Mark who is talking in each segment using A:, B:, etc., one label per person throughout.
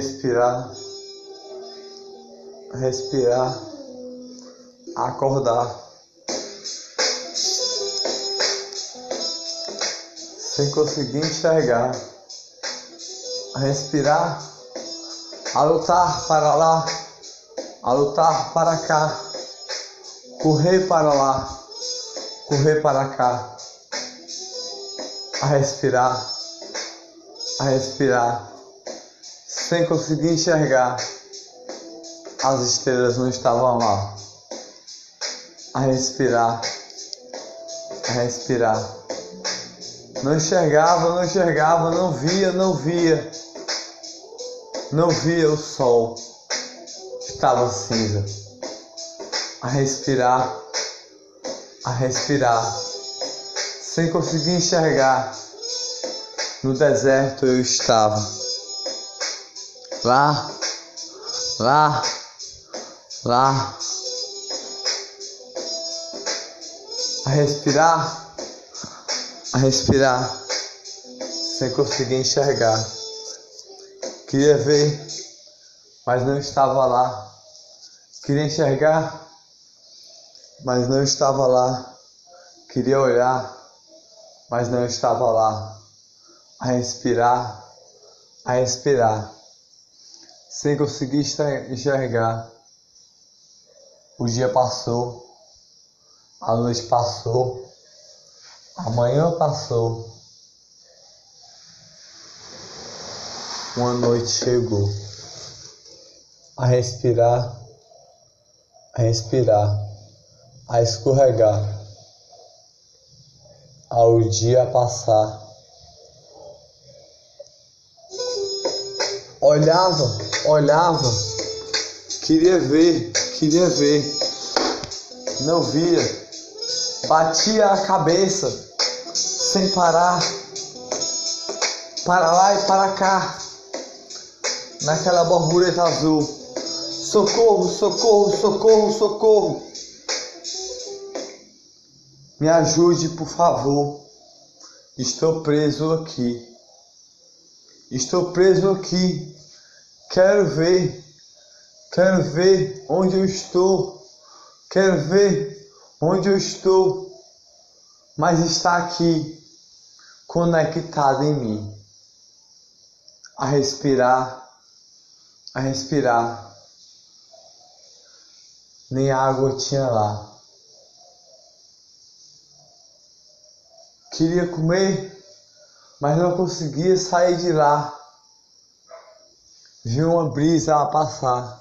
A: respirar, respirar, acordar. Sem conseguir enxergar, respirar, a lutar para lá, a lutar para cá, correr para lá, correr para cá, a respirar, a respirar sem conseguir enxergar. As estrelas não estavam lá. A respirar, a respirar. Não enxergava, não enxergava, não via, não via. Não via o sol. Estava cinza. A respirar, a respirar. Sem conseguir enxergar. No deserto eu estava lá, lá, lá. A respirar, a respirar, sem conseguir enxergar. Queria ver, mas não estava lá. Queria enxergar, mas não estava lá. Queria olhar, mas não estava lá. A respirar, a respirar sem conseguir enxergar. O dia passou, a noite passou, a manhã passou, uma noite chegou. A respirar, a respirar, a escorregar, ao dia passar. Olhava olhava, queria ver, queria ver, não via, batia a cabeça sem parar, para lá e para cá, naquela borboleta azul. Socorro, socorro, socorro, socorro. Me ajude, por favor. Estou preso aqui. Estou preso aqui Quero ver, quero ver onde eu estou, quero ver onde eu estou, mas está aqui, conectado em mim, a respirar, a respirar. Nem água tinha lá. Queria comer, mas não conseguia sair de lá vi uma brisa passar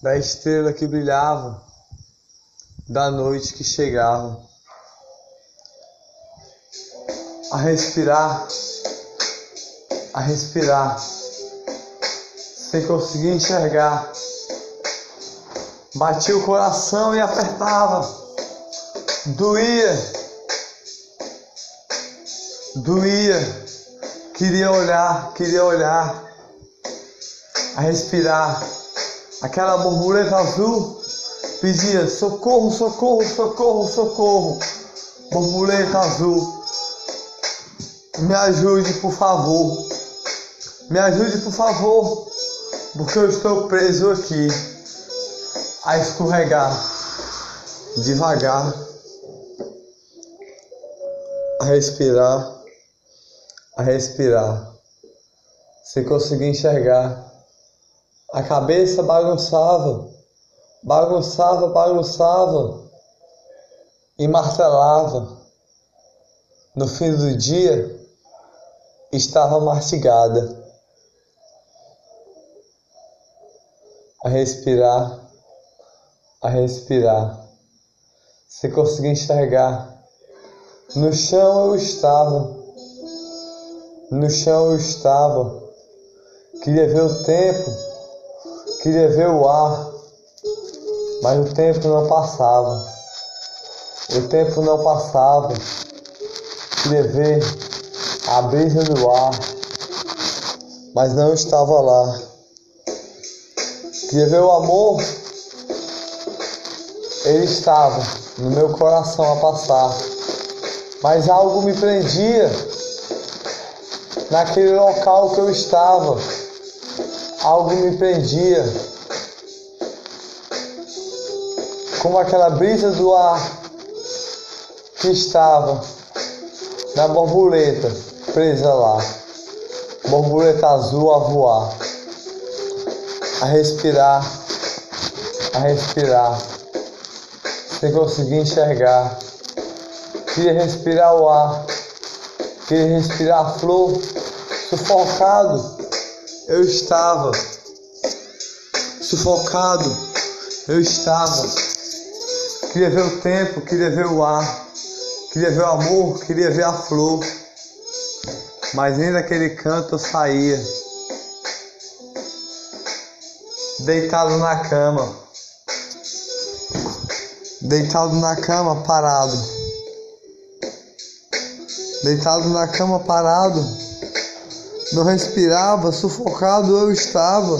A: da estrela que brilhava, da noite que chegava, a respirar, a respirar, sem conseguir enxergar. Batia o coração e apertava, doía, doía Queria olhar, queria olhar, a respirar. Aquela borboleta azul pedia socorro, socorro, socorro, socorro. Borboleta azul, me ajude, por favor. Me ajude, por favor, porque eu estou preso aqui a escorregar devagar, a respirar a respirar, sem conseguir enxergar. A cabeça bagunçava, bagunçava, bagunçava e martelava. No fim do dia, estava mastigada. A respirar, a respirar, sem conseguir enxergar. No chão eu estava no chão eu estava. Queria ver o tempo, queria ver o ar, mas o tempo não passava. O tempo não passava. Queria ver a brisa do ar, mas não estava lá. Queria ver o amor, ele estava no meu coração a passar, mas algo me prendia naquele local que eu estava, algo me prendia, como aquela brisa do ar que estava na borboleta presa lá, borboleta azul a voar, a respirar, a respirar, sem conseguir enxergar. Queria respirar o ar, queria respirar a flor, sufocado eu estava, sufocado eu estava. Queria ver o tempo, queria ver o ar. Queria ver o amor, queria ver a flor. Mas nem daquele canto eu saía. Deitado na cama. Deitado na cama, parado. Deitado na cama, parado. Não respirava, sufocado eu estava.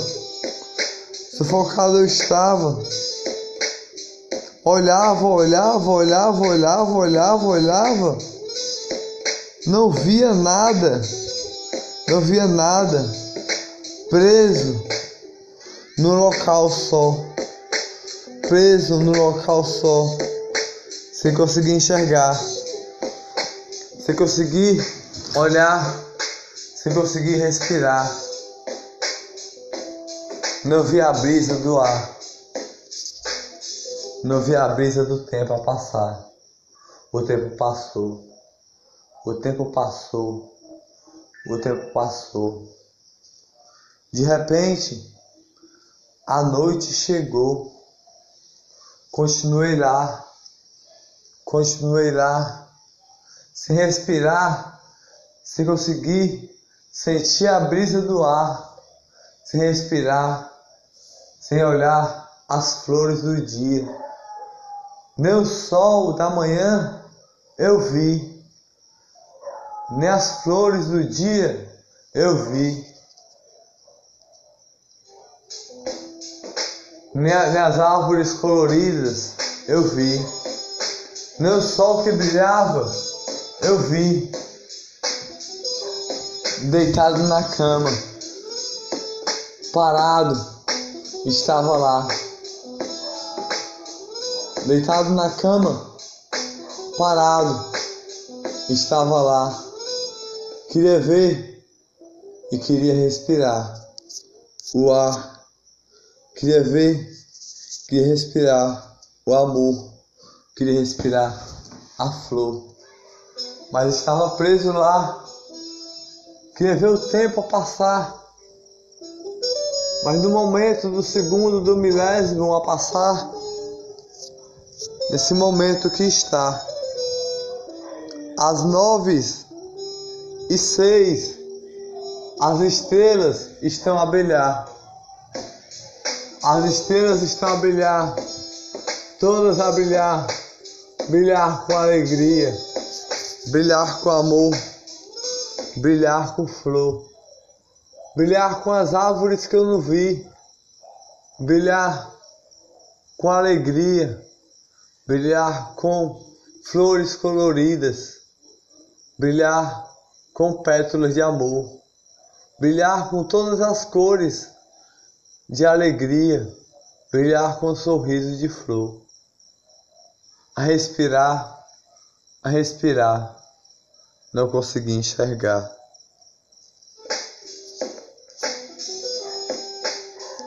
A: Sufocado eu estava. Olhava, olhava, olhava, olhava, olhava, olhava. Não via nada. Não via nada. Preso no local só. Preso no local só. Sem conseguir enxergar. Sem conseguir olhar. Sem conseguir respirar. Não via a brisa do ar. Não vi a brisa do tempo a passar. O tempo passou. O tempo passou. O tempo passou. De repente, a noite chegou. Continuei lá. Continuei lá. Sem respirar. Sem conseguir sentir a brisa do ar. Sem respirar. Sem olhar as flores do dia. Nem sol da manhã eu vi, nem as flores do dia eu vi, nem, as árvores coloridas eu vi, nem o sol que brilhava eu vi, deitado na cama, parado, estava lá deitado na cama, parado, estava lá. Queria ver e queria respirar o ar. Queria ver, queria respirar o amor. Queria respirar a flor. Mas estava preso lá. Queria ver o tempo passar. Mas no momento do segundo, do milésimo a passar, nesse momento que está. Às nove e seis, as estrelas estão a brilhar. As estrelas estão a brilhar, todas a brilhar, brilhar com alegria, brilhar com amor, brilhar com flor, brilhar com as árvores que eu não vi, brilhar com alegria brilhar com flores coloridas, brilhar com pétalas de amor, brilhar com todas as cores de alegria, brilhar com sorriso de flor, a respirar, a respirar, não consegui enxergar.